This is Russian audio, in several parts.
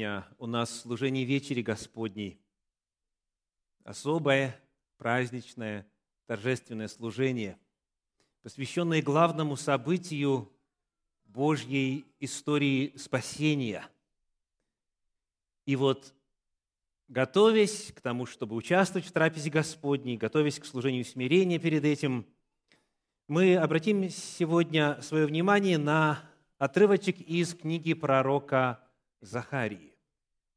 Сегодня у нас служение вечери Господней. Особое, праздничное, торжественное служение, посвященное главному событию Божьей истории спасения. И вот, готовясь к тому, чтобы участвовать в трапезе Господней, готовясь к служению смирения перед этим, мы обратим сегодня свое внимание на отрывочек из книги пророка Захарии.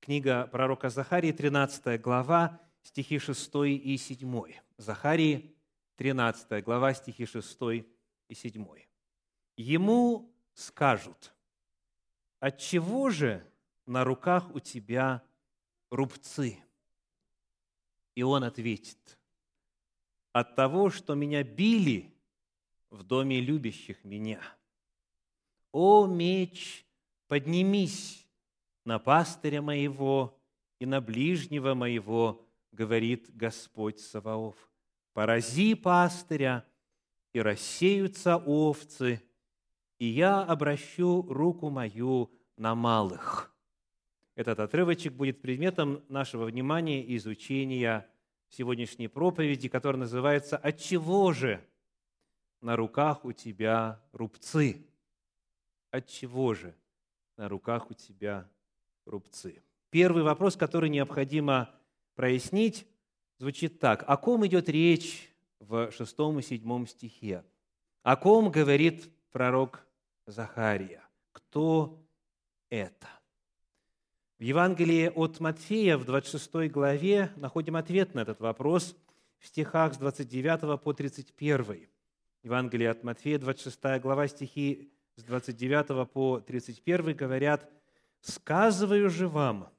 Книга пророка Захарии, 13 глава, стихи 6 и 7. Захарии, 13 глава, стихи 6 и 7. Ему скажут, отчего же на руках у тебя рубцы? И он ответит, от того, что меня били в доме любящих меня. О, меч, поднимись, на пастыря моего и на ближнего моего, говорит Господь Саваоф. Порази пастыря, и рассеются овцы, и я обращу руку мою на малых». Этот отрывочек будет предметом нашего внимания и изучения сегодняшней проповеди, которая называется «Отчего же на руках у тебя рубцы?» Отчего же на руках у тебя рубцы. Первый вопрос, который необходимо прояснить, звучит так. О ком идет речь в шестом и седьмом стихе? О ком говорит пророк Захария? Кто это? В Евангелии от Матфея в 26 главе находим ответ на этот вопрос в стихах с 29 по 31. Евангелие от Матфея, 26 глава, стихи с 29 по 31 говорят – Сказываю же вам,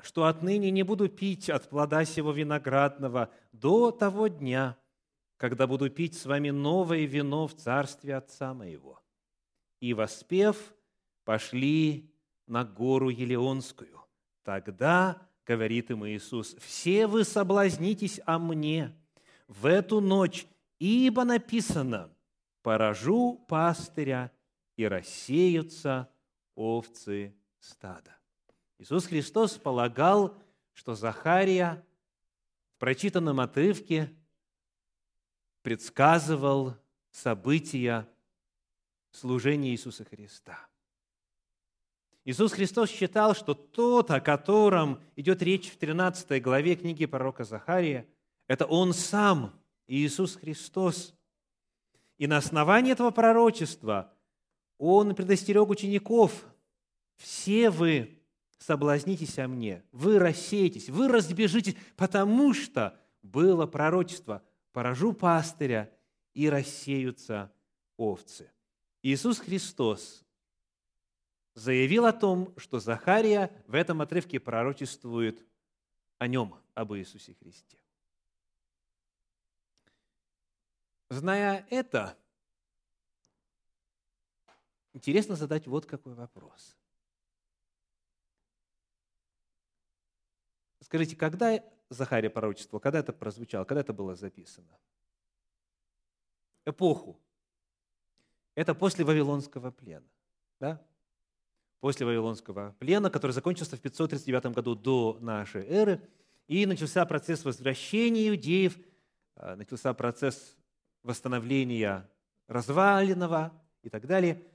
что отныне не буду пить от плода сего виноградного до того дня, когда буду пить с вами новое вино в царстве Отца моего. И, воспев, пошли на гору Елеонскую. Тогда, говорит им Иисус, все вы соблазнитесь о мне в эту ночь, ибо написано, поражу пастыря, и рассеются овцы стада. Иисус Христос полагал, что Захария в прочитанном отрывке предсказывал события служения Иисуса Христа. Иисус Христос считал, что тот, о котором идет речь в 13 главе книги пророка Захария, это Он сам, Иисус Христос. И на основании этого пророчества он предостерег учеников, все вы соблазнитесь о мне, вы рассеетесь, вы разбежитесь, потому что было пророчество, поражу пастыря, и рассеются овцы. Иисус Христос заявил о том, что Захария в этом отрывке пророчествует о нем, об Иисусе Христе. Зная это, Интересно задать вот какой вопрос. Скажите, когда Захария пророчествовал, когда это прозвучало, когда это было записано? Эпоху. Это после Вавилонского плена. Да? После Вавилонского плена, который закончился в 539 году до нашей эры, и начался процесс возвращения иудеев, а, начался процесс восстановления разваленного и так далее –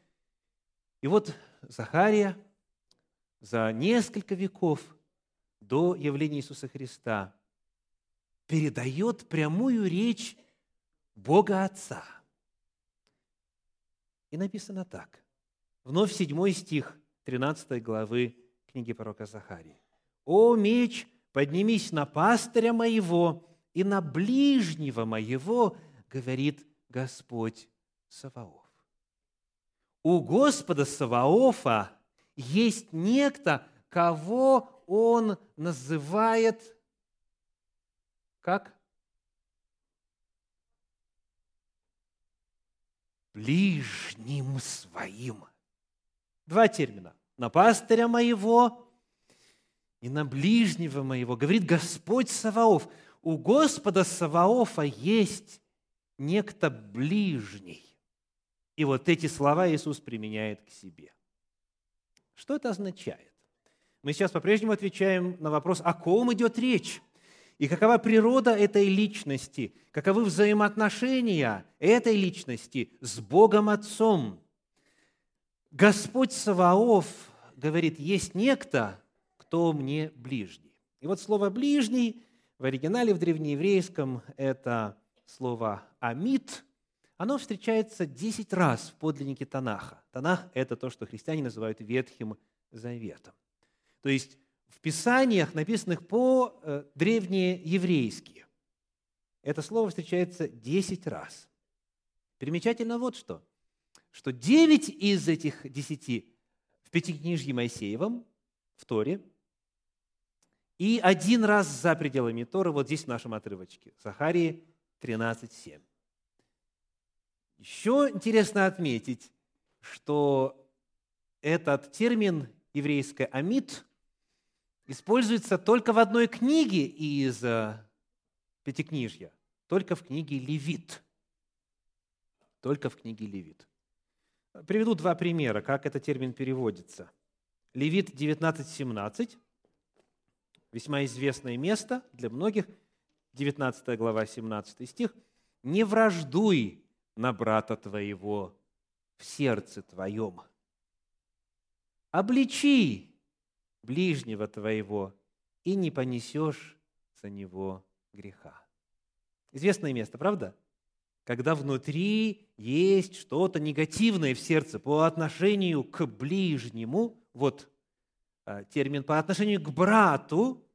и вот Захария за несколько веков до явления Иисуса Христа передает прямую речь Бога Отца. И написано так. Вновь седьмой стих 13 главы книги пророка Захарии. «О меч, поднимись на пастыря моего и на ближнего моего, говорит Господь Саваоф у Господа Саваофа есть некто, кого он называет как? Ближним своим. Два термина. На пастыря моего и на ближнего моего. Говорит Господь Саваоф. У Господа Саваофа есть некто ближний. И вот эти слова Иисус применяет к себе. Что это означает? Мы сейчас по-прежнему отвечаем на вопрос, о ком идет речь. И какова природа этой личности, каковы взаимоотношения этой личности с Богом Отцом. Господь Саваоф говорит, есть некто, кто мне ближний. И вот слово «ближний» в оригинале в древнееврейском – это слово «амид», оно встречается 10 раз в подлиннике Танаха. Танах – это то, что христиане называют Ветхим Заветом. То есть в Писаниях, написанных по э, это слово встречается 10 раз. Примечательно вот что, что 9 из этих 10 в Пятикнижье Моисеевом, в Торе, и один раз за пределами Торы, вот здесь в нашем отрывочке, Захарии 13.7. Еще интересно отметить, что этот термин еврейский «амид» используется только в одной книге из э, Пятикнижья, только в книге Левит. Только в книге Левит. Приведу два примера, как этот термин переводится. Левит 19.17, весьма известное место для многих, 19 глава, 17 стих. «Не враждуй на брата твоего в сердце твоем, обличи ближнего твоего, и не понесешь за него греха. Известное место, правда? Когда внутри есть что-то негативное в сердце по отношению к ближнему, вот а, термин по отношению к брату,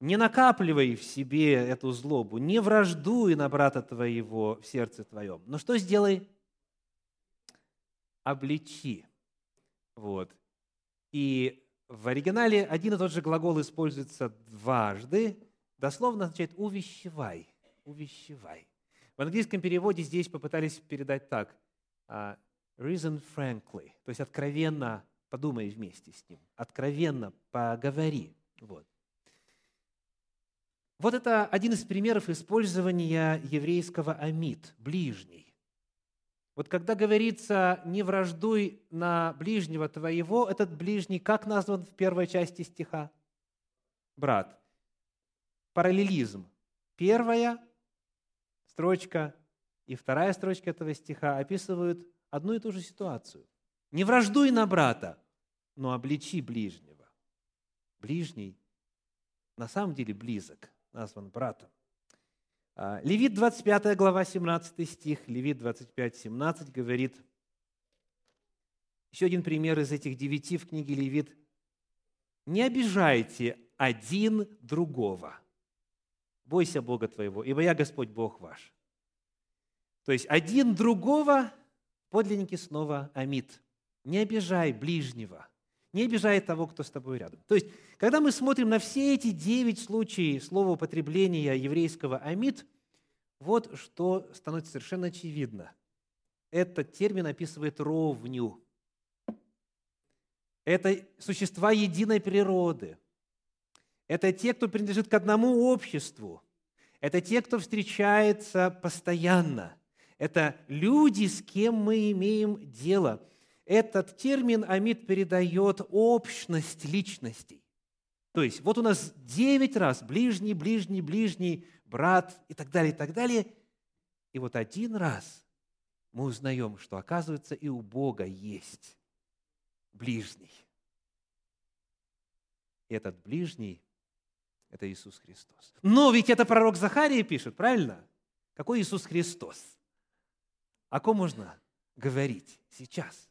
не накапливай в себе эту злобу, не враждуй на брата твоего в сердце твоем. Но что сделай? Обличи. Вот. И в оригинале один и тот же глагол используется дважды, дословно означает «увещевай», «увещевай». В английском переводе здесь попытались передать так а, «reason frankly», то есть откровенно подумай вместе с ним, откровенно поговори. Вот. Вот это один из примеров использования еврейского амид, ближний. Вот когда говорится «не враждуй на ближнего твоего», этот ближний как назван в первой части стиха? Брат. Параллелизм. Первая строчка и вторая строчка этого стиха описывают одну и ту же ситуацию. «Не враждуй на брата, но обличи ближнего». Ближний на самом деле близок, назван братом. А, Левит 25 глава 17 стих, Левит 25, 17 говорит, еще один пример из этих девяти в книге Левит. «Не обижайте один другого. Бойся Бога твоего, ибо я Господь Бог ваш». То есть один другого, подлинники снова амид. Не обижай ближнего, не обижай того, кто с тобой рядом. То есть, когда мы смотрим на все эти девять случаев слова употребления еврейского «амид», вот что становится совершенно очевидно. Этот термин описывает ровню. Это существа единой природы. Это те, кто принадлежит к одному обществу. Это те, кто встречается постоянно. Это люди, с кем мы имеем дело. Этот термин Амид передает общность личностей. То есть вот у нас девять раз ближний, ближний, ближний, брат и так далее, и так далее. И вот один раз мы узнаем, что оказывается и у Бога есть ближний. И этот ближний – это Иисус Христос. Но ведь это пророк Захария пишет, правильно? Какой Иисус Христос? О ком можно говорить сейчас?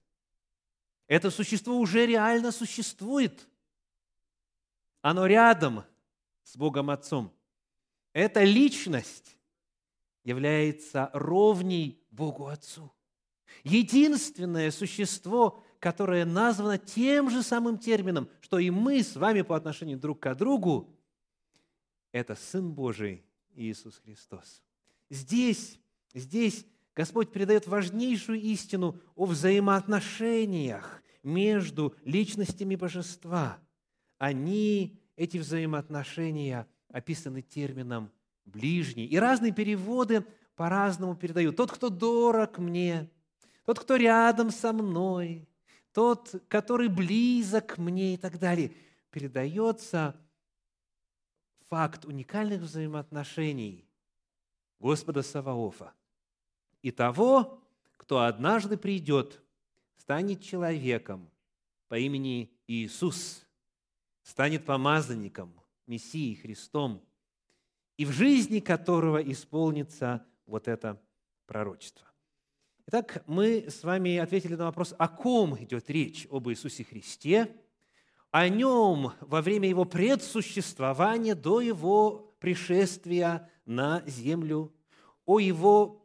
Это существо уже реально существует. Оно рядом с Богом Отцом. Эта личность является ровней Богу Отцу. Единственное существо, которое названо тем же самым термином, что и мы с вами по отношению друг к другу, это Сын Божий Иисус Христос. Здесь, здесь Господь передает важнейшую истину о взаимоотношениях между личностями божества. Они, эти взаимоотношения – описаны термином «ближний». И разные переводы по-разному передают. Тот, кто дорог мне, тот, кто рядом со мной, тот, который близок мне и так далее. Передается факт уникальных взаимоотношений Господа Саваофа и того, кто однажды придет, станет человеком по имени Иисус, станет помазанником, Мессией, Христом, и в жизни которого исполнится вот это пророчество. Итак, мы с вами ответили на вопрос, о ком идет речь, об Иисусе Христе, о нем во время его предсуществования до его пришествия на землю, о его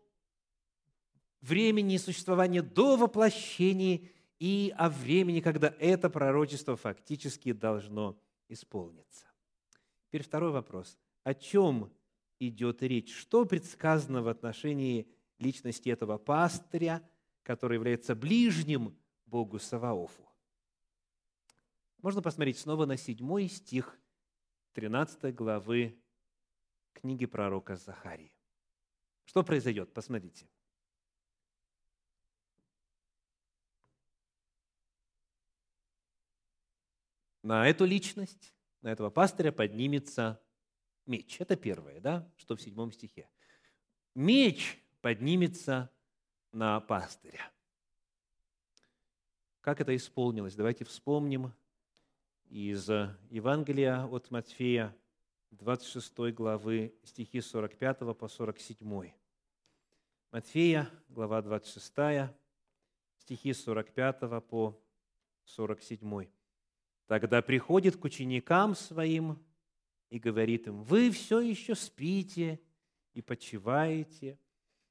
времени существования до воплощения и о времени, когда это пророчество фактически должно исполниться. Теперь второй вопрос. О чем идет речь? Что предсказано в отношении личности этого пастыря, который является ближним Богу Саваофу? Можно посмотреть снова на седьмой стих 13 главы книги пророка Захарии. Что произойдет? Посмотрите. На эту личность, на этого пастыря поднимется меч. Это первое, да, что в седьмом стихе. Меч поднимется на пастыря. Как это исполнилось? Давайте вспомним из Евангелия от Матфея, 26 главы, стихи 45 по 47. Матфея, глава 26, стихи 45 по 47. Тогда приходит к ученикам своим и говорит им, вы все еще спите и почиваете.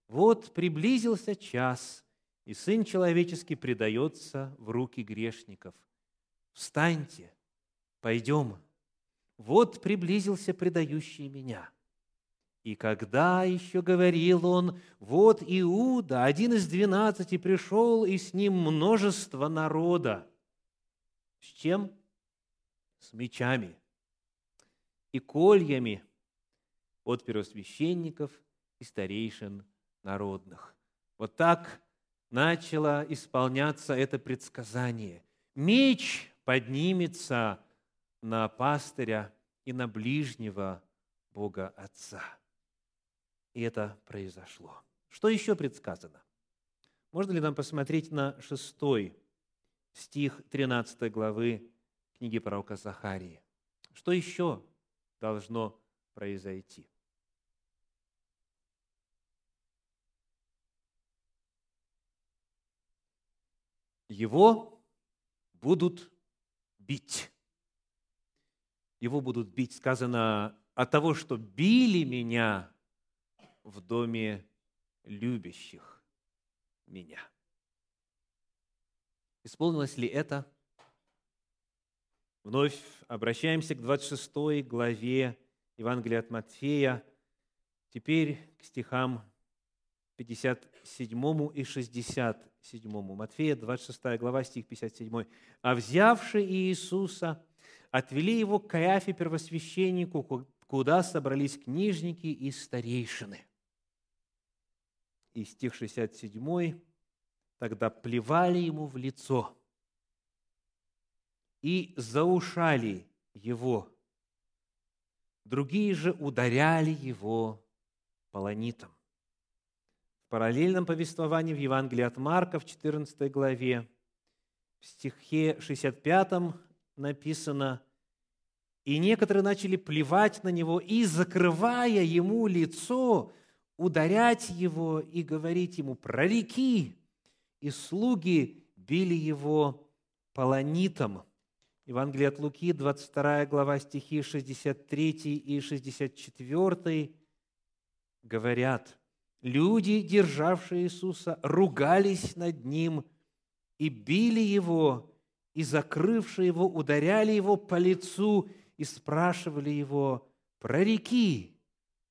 Вот приблизился час, и Сын Человеческий предается в руки грешников. Встаньте, пойдем. Вот приблизился предающий меня. И когда еще говорил он, вот Иуда, один из двенадцати, пришел, и с ним множество народа. С чем? С мечами и кольями от первосвященников и старейшин народных. Вот так начало исполняться это предсказание. Меч поднимется на пастыря и на ближнего Бога Отца. И это произошло. Что еще предсказано? Можно ли нам посмотреть на шестой стих 13 главы книги пророка Захарии? Что еще должно произойти? Его будут бить его будут бить. Сказано, от того, что били меня в доме любящих меня. Исполнилось ли это? Вновь обращаемся к 26 главе Евангелия от Матфея, теперь к стихам 57 и 67. Матфея, 26 глава, стих 57. «А взявший Иисуса, отвели его к Каяфе первосвященнику, куда собрались книжники и старейшины. И стих 67, тогда плевали ему в лицо и заушали его. Другие же ударяли его полонитом. В параллельном повествовании в Евангелии от Марка в 14 главе, в стихе 65 написано, «И некоторые начали плевать на него и, закрывая ему лицо, ударять его и говорить ему, прореки!» И слуги били его полонитом. Евангелие от Луки, 22 глава, стихи 63 и 64 говорят, люди, державшие Иисуса, ругались над Ним и били Его, и, закрывшие его, ударяли его по лицу и спрашивали его, прореки,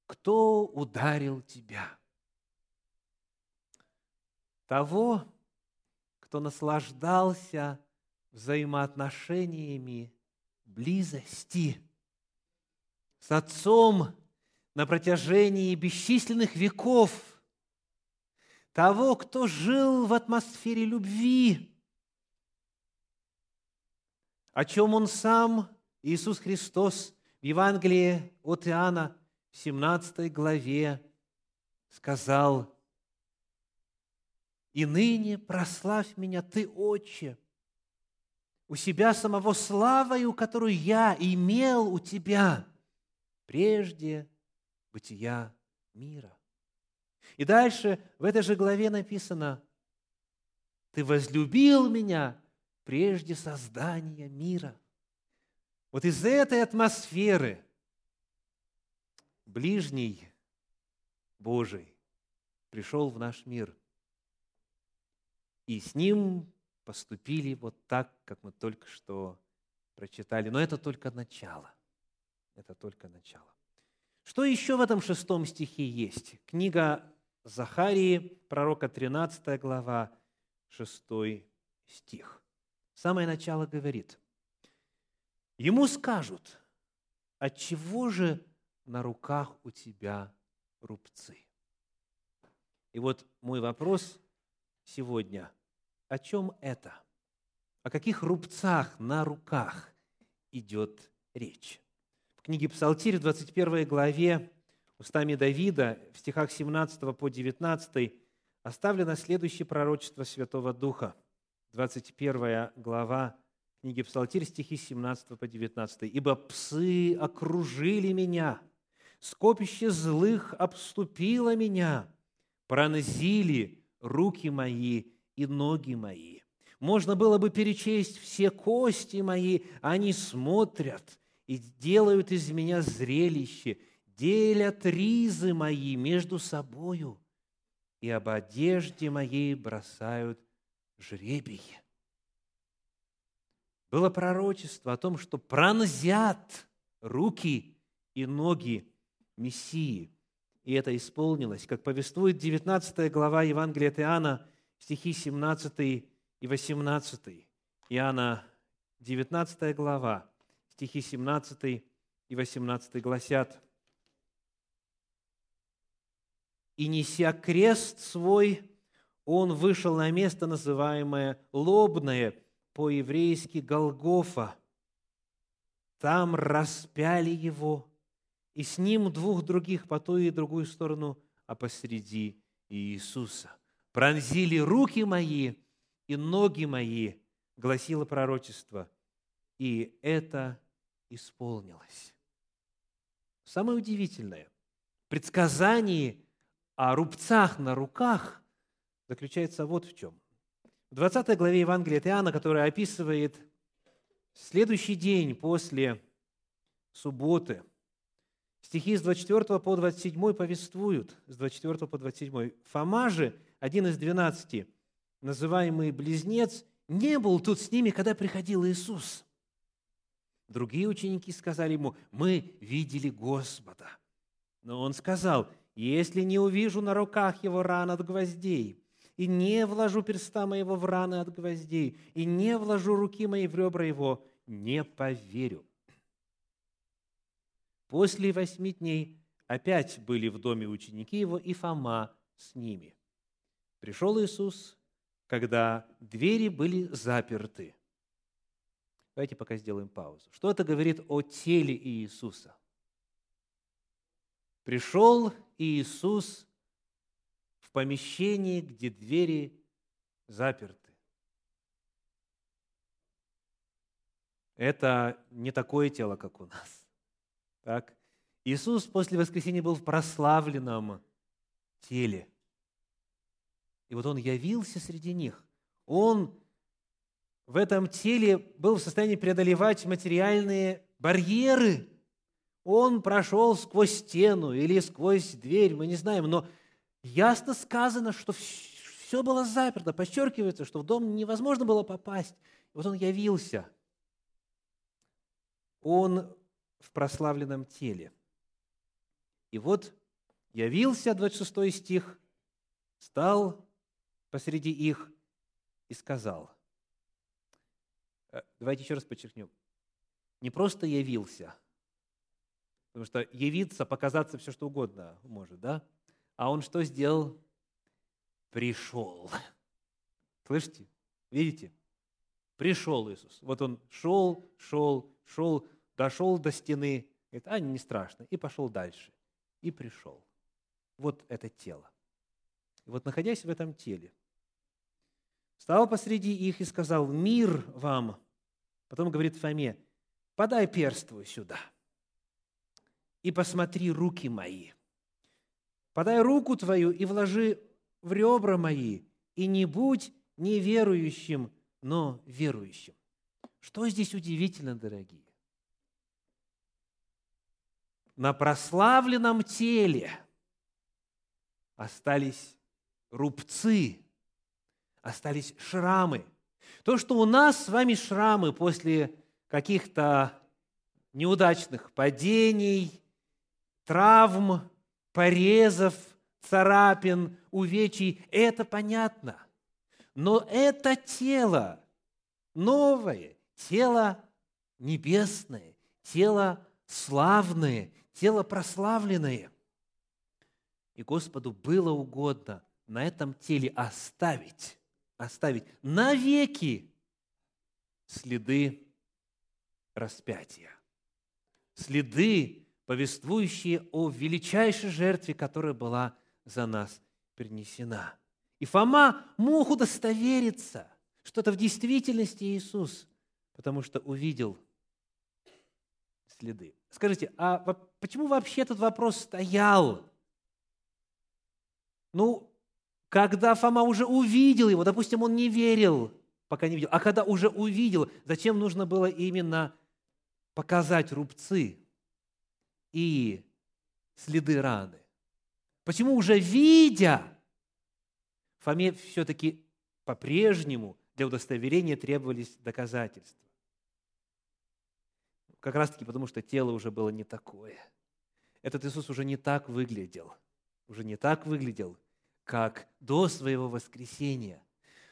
кто ударил тебя? Того, кто наслаждался взаимоотношениями близости с Отцом на протяжении бесчисленных веков, того, кто жил в атмосфере любви, о чем Он сам, Иисус Христос, в Евангелии от Иоанна, в 17 главе, сказал, «И ныне прославь меня, Ты, Отче, у себя самого славою, которую я имел у Тебя прежде бытия мира». И дальше в этой же главе написано, «Ты возлюбил меня прежде создания мира». Вот из этой атмосферы ближний Божий пришел в наш мир. И с ним поступили вот так, как мы только что прочитали. Но это только начало. Это только начало. Что еще в этом шестом стихе есть? Книга Захарии, пророка 13 глава, 6 стих. Самое начало говорит, ему скажут, от чего же на руках у тебя рубцы? И вот мой вопрос сегодня, о чем это? О каких рубцах на руках идет речь? В книге Псалтирь, 21 главе, устами Давида, в стихах 17 по 19, оставлено следующее пророчество Святого Духа. 21 глава книги Псалтирь, стихи 17 по 19. «Ибо псы окружили меня, скопище злых обступило меня, пронзили руки мои и ноги мои. Можно было бы перечесть все кости мои, они смотрят и делают из меня зрелище, делят ризы мои между собою, и об одежде моей бросают жребий. Было пророчество о том, что пронзят руки и ноги Мессии. И это исполнилось, как повествует 19 глава Евангелия от Иоанна, стихи 17 и 18. Иоанна, 19 глава, стихи 17 и 18 гласят, «И неся крест свой, он вышел на место, называемое Лобное, по-еврейски Голгофа. Там распяли его, и с ним двух других по ту и другую сторону, а посреди Иисуса. Пронзили руки мои и ноги мои, гласило пророчество, и это исполнилось. Самое удивительное, предсказание о рубцах на руках заключается вот в чем. В 20 главе Евангелия от Иоанна, которая описывает следующий день после субботы – Стихи с 24 по 27 повествуют, с 24 по 27. Фома же, один из двенадцати, называемый близнец, не был тут с ними, когда приходил Иисус. Другие ученики сказали ему, мы видели Господа. Но он сказал, если не увижу на руках его ран от гвоздей, и не вложу перста моего в раны от гвоздей, и не вложу руки мои в ребра его, не поверю. После восьми дней опять были в доме ученики его и Фома с ними. Пришел Иисус, когда двери были заперты. Давайте пока сделаем паузу. Что это говорит о теле Иисуса? Пришел Иисус в помещение, где двери заперты. Это не такое тело, как у нас. Так? Иисус после воскресения был в прославленном теле. И вот Он явился среди них. Он в этом теле был в состоянии преодолевать материальные барьеры. Он прошел сквозь стену или сквозь дверь, мы не знаем, но ясно сказано, что все было заперто, подчеркивается, что в дом невозможно было попасть. И вот он явился. Он в прославленном теле. И вот явился, 26 стих, стал посреди их и сказал. Э, давайте еще раз подчеркнем. Не просто явился, потому что явиться, показаться все что угодно может, да? А он что сделал? Пришел. Слышите? Видите? Пришел Иисус. Вот он шел, шел, шел, дошел до стены. Говорит, а, не страшно. И пошел дальше. И пришел. Вот это тело. И вот находясь в этом теле, встал посреди их и сказал, мир вам. Потом говорит Фоме, подай перству сюда и посмотри руки мои. Подай руку твою и вложи в ребра мои, и не будь неверующим, но верующим. Что здесь удивительно, дорогие? На прославленном теле остались рубцы, остались шрамы. То, что у нас с вами шрамы после каких-то неудачных падений, травм, порезов, царапин, увечий, это понятно. Но это тело новое, тело небесное, тело славное, тело прославленное. И Господу было угодно на этом теле оставить, оставить навеки следы распятия, следы, повествующие о величайшей жертве, которая была за нас принесена. И Фома мог удостовериться, что это в действительности Иисус, потому что увидел следы. Скажите, а почему вообще этот вопрос стоял? Ну, когда Фома уже увидел его, допустим, он не верил, пока не видел, а когда уже увидел, зачем нужно было именно показать рубцы и следы раны? Почему уже видя, Фоме все-таки по-прежнему для удостоверения требовались доказательства? Как раз-таки потому, что тело уже было не такое. Этот Иисус уже не так выглядел. Уже не так выглядел, как до своего воскресения.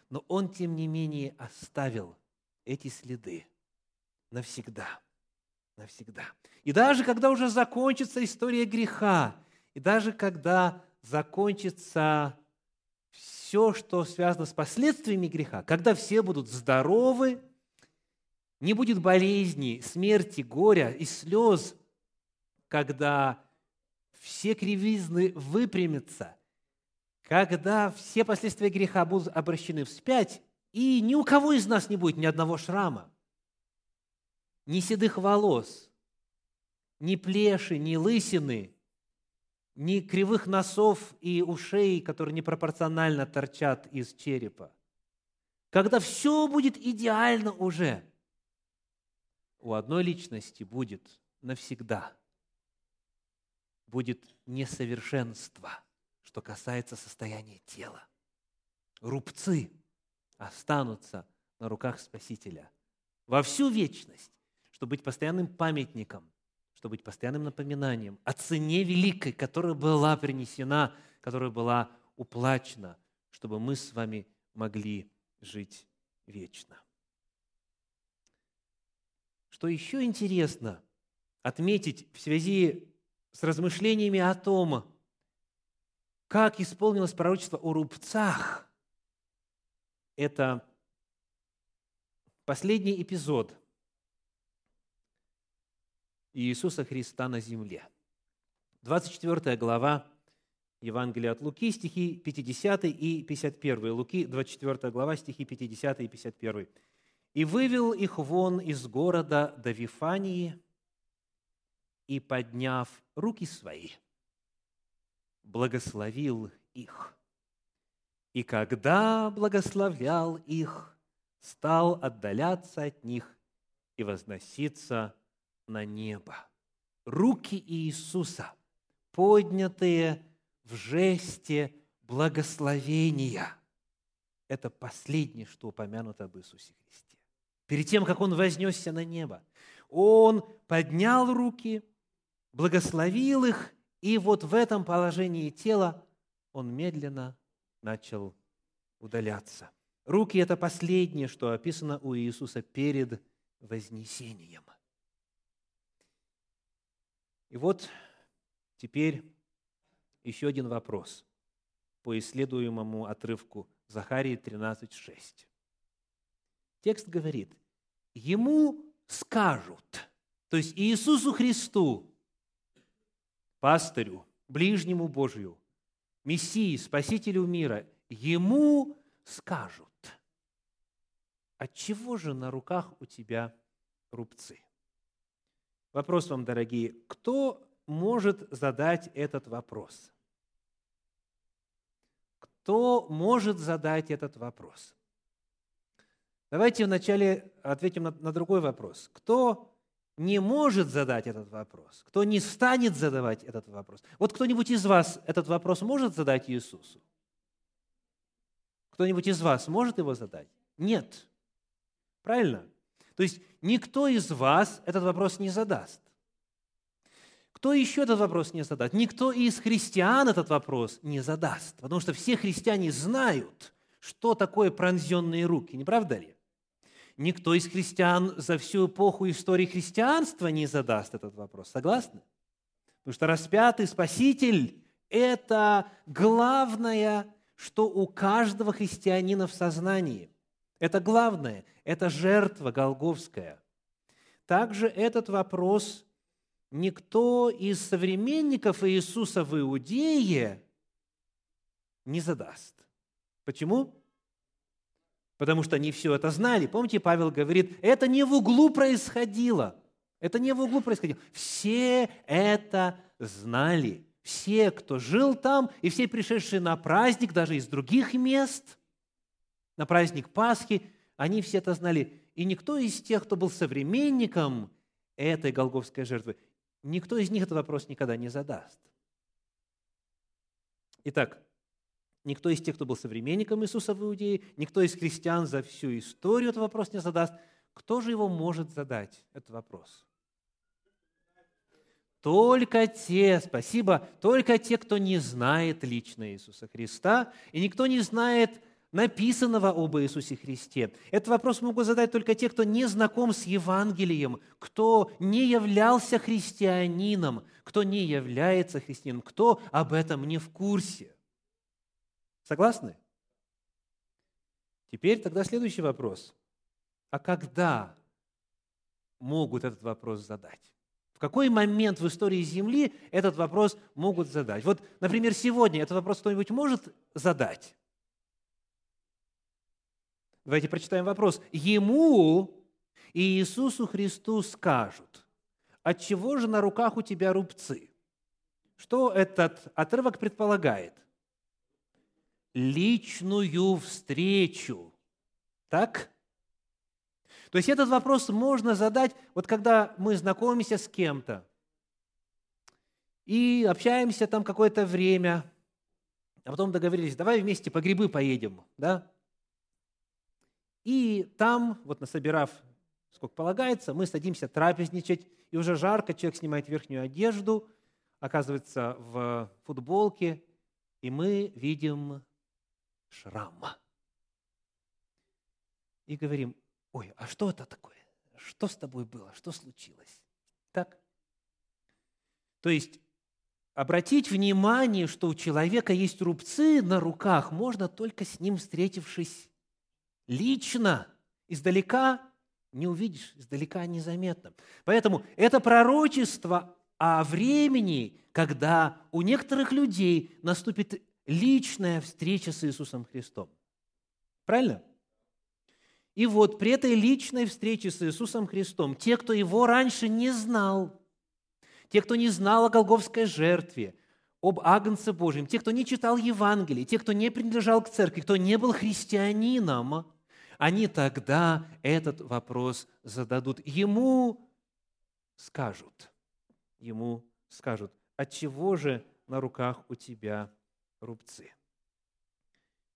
Но Он, тем не менее, оставил эти следы навсегда. Навсегда. И даже когда уже закончится история греха, и даже когда закончится все, что связано с последствиями греха, когда все будут здоровы, не будет болезней, смерти, горя и слез, когда все кривизны выпрямятся, когда все последствия греха будут обращены вспять, и ни у кого из нас не будет ни одного шрама, ни седых волос, ни плеши, ни лысины – ни кривых носов и ушей, которые непропорционально торчат из черепа. Когда все будет идеально уже, у одной личности будет навсегда, будет несовершенство, что касается состояния тела. Рубцы останутся на руках Спасителя во всю вечность, чтобы быть постоянным памятником чтобы быть постоянным напоминанием о цене великой, которая была принесена, которая была уплачена, чтобы мы с вами могли жить вечно. Что еще интересно отметить в связи с размышлениями о том, как исполнилось пророчество о рубцах, это последний эпизод – Иисуса Христа на земле. 24 глава Евангелия от Луки, стихи 50 и 51. Луки, 24 глава, стихи 50 и 51. «И вывел их вон из города до Вифании, и, подняв руки свои, благословил их. И когда благословлял их, стал отдаляться от них и возноситься на небо. Руки Иисуса, поднятые в жесте благословения. Это последнее, что упомянуто об Иисусе Христе. Перед тем, как Он вознесся на небо, Он поднял руки, благословил их, и вот в этом положении тела Он медленно начал удаляться. Руки – это последнее, что описано у Иисуса перед вознесением. И вот теперь еще один вопрос по исследуемому отрывку Захарии 13.6. Текст говорит, ему скажут, то есть Иисусу Христу, пастырю, ближнему Божию, Мессии, Спасителю мира, ему скажут, от чего же на руках у тебя рубцы? Вопрос вам, дорогие, кто может задать этот вопрос? Кто может задать этот вопрос? Давайте вначале ответим на, на другой вопрос. Кто не может задать этот вопрос? Кто не станет задавать этот вопрос? Вот кто-нибудь из вас этот вопрос может задать Иисусу? Кто-нибудь из вас может его задать? Нет. Правильно? То есть никто из вас этот вопрос не задаст. Кто еще этот вопрос не задаст? Никто из христиан этот вопрос не задаст, потому что все христиане знают, что такое пронзенные руки, не правда ли? Никто из христиан за всю эпоху истории христианства не задаст этот вопрос. Согласны? Потому что распятый Спаситель – это главное, что у каждого христианина в сознании. Это главное, это жертва Голговская. Также этот вопрос никто из современников Иисуса в Иудее не задаст. Почему? Потому что они все это знали. Помните, Павел говорит, это не в углу происходило. Это не в углу происходило. Все это знали. Все, кто жил там, и все пришедшие на праздник, даже из других мест, на праздник Пасхи, они все это знали. И никто из тех, кто был современником этой голговской жертвы, никто из них этот вопрос никогда не задаст. Итак, никто из тех, кто был современником Иисуса в Иудее, никто из христиан за всю историю этот вопрос не задаст. Кто же его может задать, этот вопрос? Только те, спасибо, только те, кто не знает лично Иисуса Христа, и никто не знает написанного об Иисусе Христе. Этот вопрос могут задать только те, кто не знаком с Евангелием, кто не являлся христианином, кто не является христианином, кто об этом не в курсе. Согласны? Теперь тогда следующий вопрос. А когда могут этот вопрос задать? В какой момент в истории Земли этот вопрос могут задать? Вот, например, сегодня этот вопрос кто-нибудь может задать? Давайте прочитаем вопрос. Ему и Иисусу Христу скажут, от чего же на руках у тебя рубцы? Что этот отрывок предполагает? Личную встречу. Так? То есть этот вопрос можно задать, вот когда мы знакомимся с кем-то и общаемся там какое-то время, а потом договорились, давай вместе по грибы поедем, да? И там, вот насобирав, сколько полагается, мы садимся трапезничать, и уже жарко, человек снимает верхнюю одежду, оказывается в футболке, и мы видим шрам. И говорим, ой, а что это такое? Что с тобой было? Что случилось? Так? То есть обратить внимание, что у человека есть рубцы на руках, можно только с ним встретившись лично, издалека не увидишь, издалека незаметно. Поэтому это пророчество о времени, когда у некоторых людей наступит личная встреча с Иисусом Христом. Правильно? И вот при этой личной встрече с Иисусом Христом, те, кто его раньше не знал, те, кто не знал о Голговской жертве, об Агнце Божьем, те, кто не читал Евангелие, те, кто не принадлежал к церкви, кто не был христианином, они тогда этот вопрос зададут. Ему скажут, ему скажут, от чего же на руках у тебя рубцы?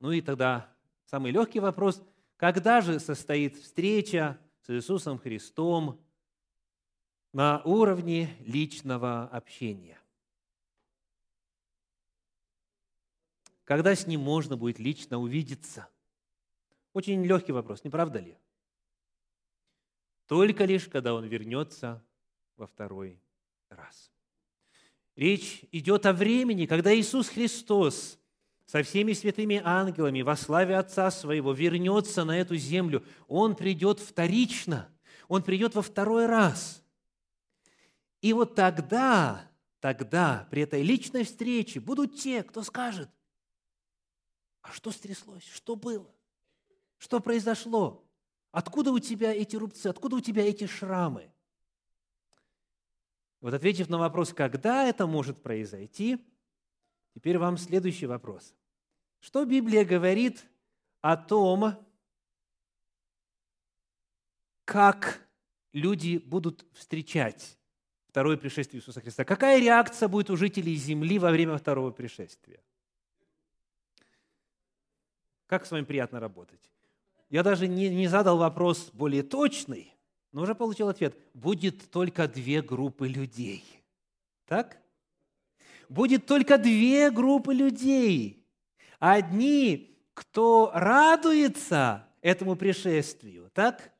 Ну и тогда самый легкий вопрос, когда же состоит встреча с Иисусом Христом на уровне личного общения? Когда с Ним можно будет лично увидеться – очень легкий вопрос, не правда ли? Только лишь, когда он вернется во второй раз. Речь идет о времени, когда Иисус Христос со всеми святыми ангелами во славе Отца Своего вернется на эту землю. Он придет вторично, Он придет во второй раз. И вот тогда, тогда, при этой личной встрече будут те, кто скажет, а что стряслось, что было, что произошло, откуда у тебя эти рубцы, откуда у тебя эти шрамы. Вот ответив на вопрос, когда это может произойти, теперь вам следующий вопрос. Что Библия говорит о том, как люди будут встречать второе пришествие Иисуса Христа? Какая реакция будет у жителей Земли во время второго пришествия? Как с вами приятно работать? Я даже не, не задал вопрос более точный, но уже получил ответ. Будет только две группы людей. Так? Будет только две группы людей. Одни, кто радуется этому пришествию, так?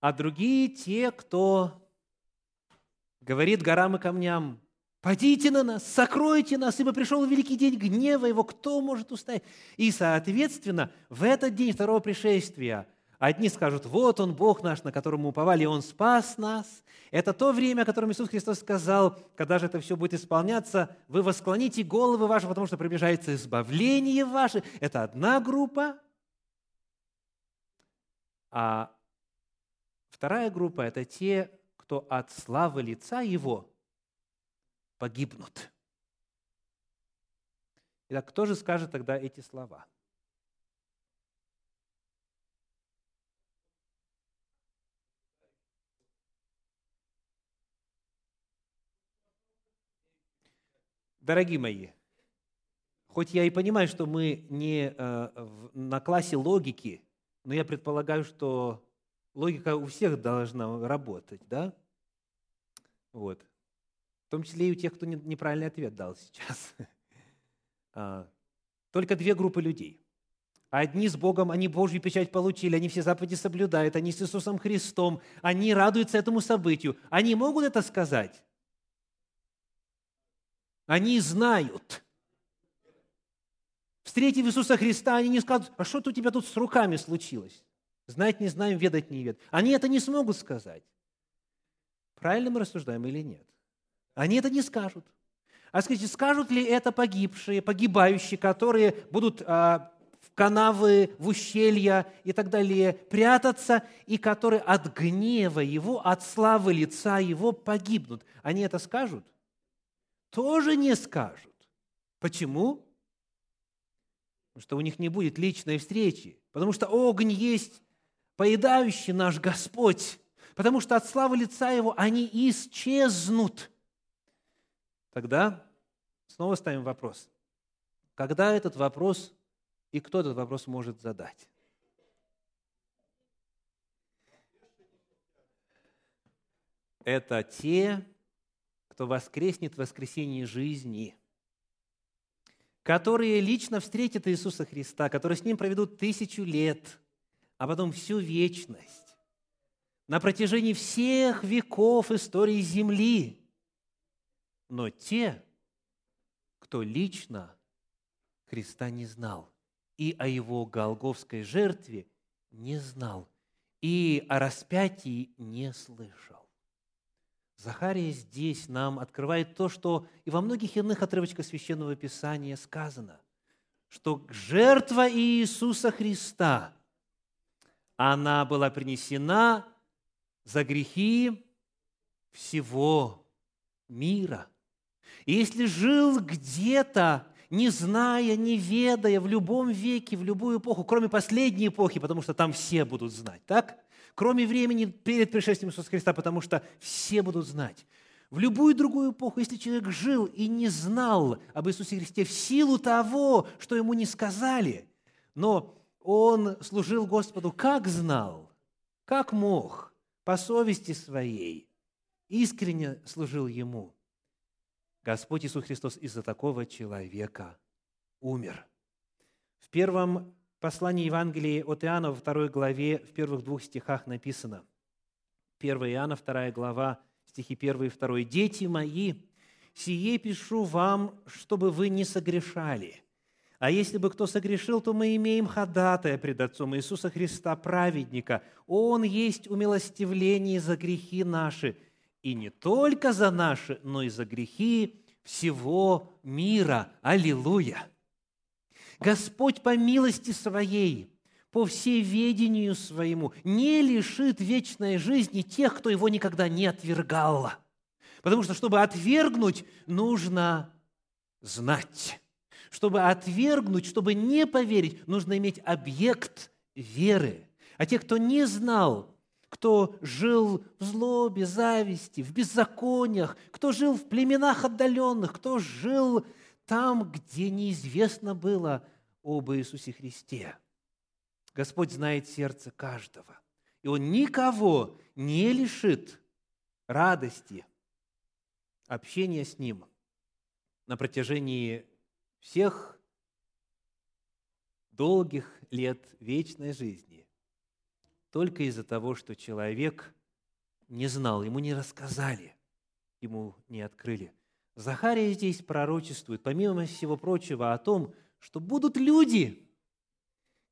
А другие те, кто говорит горам и камням, «Пойдите на нас, сокройте нас, ибо пришел великий день гнева его, кто может устоять?» И, соответственно, в этот день второго пришествия – Одни скажут, вот Он, Бог наш, на котором мы уповали, и Он спас нас. Это то время, о котором Иисус Христос сказал, когда же это все будет исполняться, вы восклоните головы ваши, потому что приближается избавление ваше. Это одна группа. А вторая группа – это те, кто от славы лица Его погибнут. Итак, кто же скажет тогда эти слова – Дорогие мои, хоть я и понимаю, что мы не э, на классе логики, но я предполагаю, что логика у всех должна работать, да? Вот. В том числе и у тех, кто неправильный ответ дал сейчас. А, только две группы людей. Одни с Богом, они Божью печать получили, они все заповеди соблюдают, они с Иисусом Христом, они радуются этому событию. Они могут это сказать? Они знают. Встретив Иисуса Христа, они не скажут, а что у тебя тут с руками случилось? Знать не знаем, ведать не ведать. Они это не смогут сказать. Правильно мы рассуждаем или нет? Они это не скажут. А скажите, скажут ли это погибшие, погибающие, которые будут а, в канавы, в ущелья и так далее прятаться, и которые от гнева Его, от славы лица Его погибнут? Они это скажут? Тоже не скажут. Почему? Потому что у них не будет личной встречи. Потому что огонь есть поедающий наш Господь. Потому что от славы лица Его они исчезнут. Тогда снова ставим вопрос. Когда этот вопрос и кто этот вопрос может задать? Это те, кто воскреснет в воскресении жизни, которые лично встретят Иисуса Христа, которые с Ним проведут тысячу лет, а потом всю вечность, на протяжении всех веков истории Земли. Но те, кто лично Христа не знал и о Его голговской жертве не знал, и о распятии не слышал. Захария здесь нам открывает то, что и во многих иных отрывочках Священного Писания сказано, что жертва Иисуса Христа, она была принесена за грехи всего мира. И если жил где-то, не зная, не ведая, в любом веке, в любую эпоху, кроме последней эпохи, потому что там все будут знать, так? Кроме времени перед пришествием Иисуса Христа, потому что все будут знать. В любую другую эпоху, если человек жил и не знал об Иисусе Христе в силу того, что ему не сказали, но он служил Господу как знал, как мог, по совести своей, искренне служил Ему. Господь Иисус Христос из-за такого человека умер. В первом послании Евангелии от Иоанна во второй главе, в первых двух стихах написано. 1 Иоанна, вторая глава, стихи 1 и 2. «Дети мои, «Сие пишу вам, чтобы вы не согрешали». А если бы кто согрешил, то мы имеем ходатая пред Отцом Иисуса Христа, праведника. Он есть умилостивление за грехи наши, и не только за наши, но и за грехи всего мира. Аллилуйя! Господь по милости Своей, по всеведению Своему не лишит вечной жизни тех, кто Его никогда не отвергал. Потому что, чтобы отвергнуть, нужно знать. Чтобы отвергнуть, чтобы не поверить, нужно иметь объект веры. А те, кто не знал, кто жил в злобе, зависти, в беззакониях, кто жил в племенах отдаленных, кто жил там, где неизвестно было об Иисусе Христе. Господь знает сердце каждого, и Он никого не лишит радости общения с Ним на протяжении всех долгих лет вечной жизни только из-за того, что человек не знал, ему не рассказали, ему не открыли. Захария здесь пророчествует, помимо всего прочего, о том, что будут люди,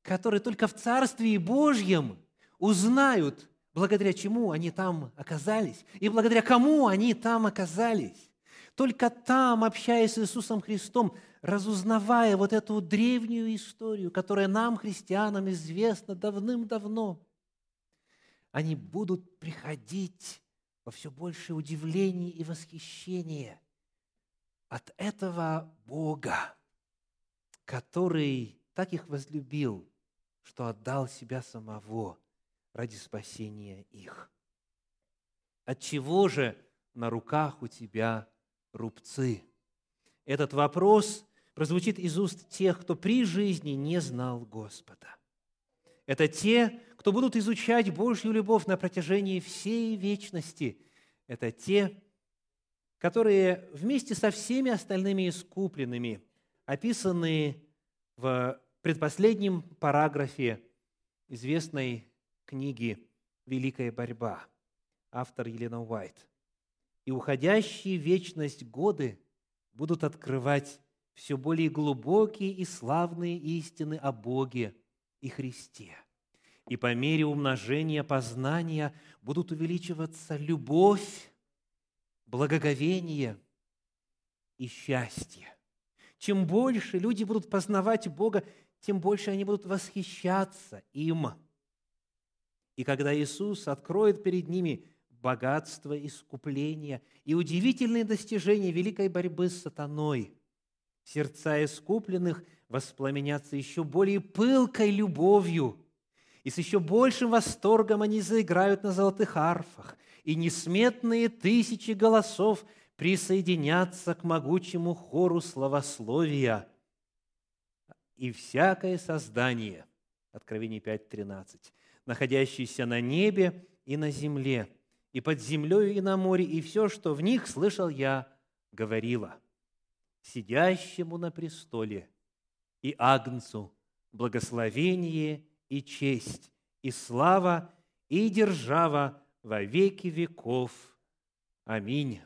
которые только в Царстве Божьем узнают, благодаря чему они там оказались, и благодаря кому они там оказались. Только там, общаясь с Иисусом Христом, разузнавая вот эту древнюю историю, которая нам, христианам, известна давным-давно, они будут приходить во все большее удивление и восхищение от этого Бога, который так их возлюбил, что отдал себя самого ради спасения их. От чего же на руках у тебя рубцы? Этот вопрос прозвучит из уст тех, кто при жизни не знал Господа. Это те, кто будут изучать Божью любовь на протяжении всей вечности. Это те, которые вместе со всеми остальными искупленными, описанные в предпоследнем параграфе известной книги «Великая борьба», автор Елена Уайт. И уходящие в вечность годы будут открывать все более глубокие и славные истины о Боге и Христе. И по мере умножения познания будут увеличиваться любовь, благоговение и счастье. Чем больше люди будут познавать Бога, тем больше они будут восхищаться им. И когда Иисус откроет перед ними богатство искупления и удивительные достижения великой борьбы с сатаной, сердца искупленных воспламенятся еще более пылкой любовью, и с еще большим восторгом они заиграют на золотых арфах, и несметные тысячи голосов присоединятся к могучему хору славословия – и всякое создание, Откровение 5.13, находящееся на небе и на земле, и под землей и на море, и все, что в них слышал я, говорила, сидящему на престоле и Агнцу благословение и честь, и слава, и держава во веки веков. Аминь.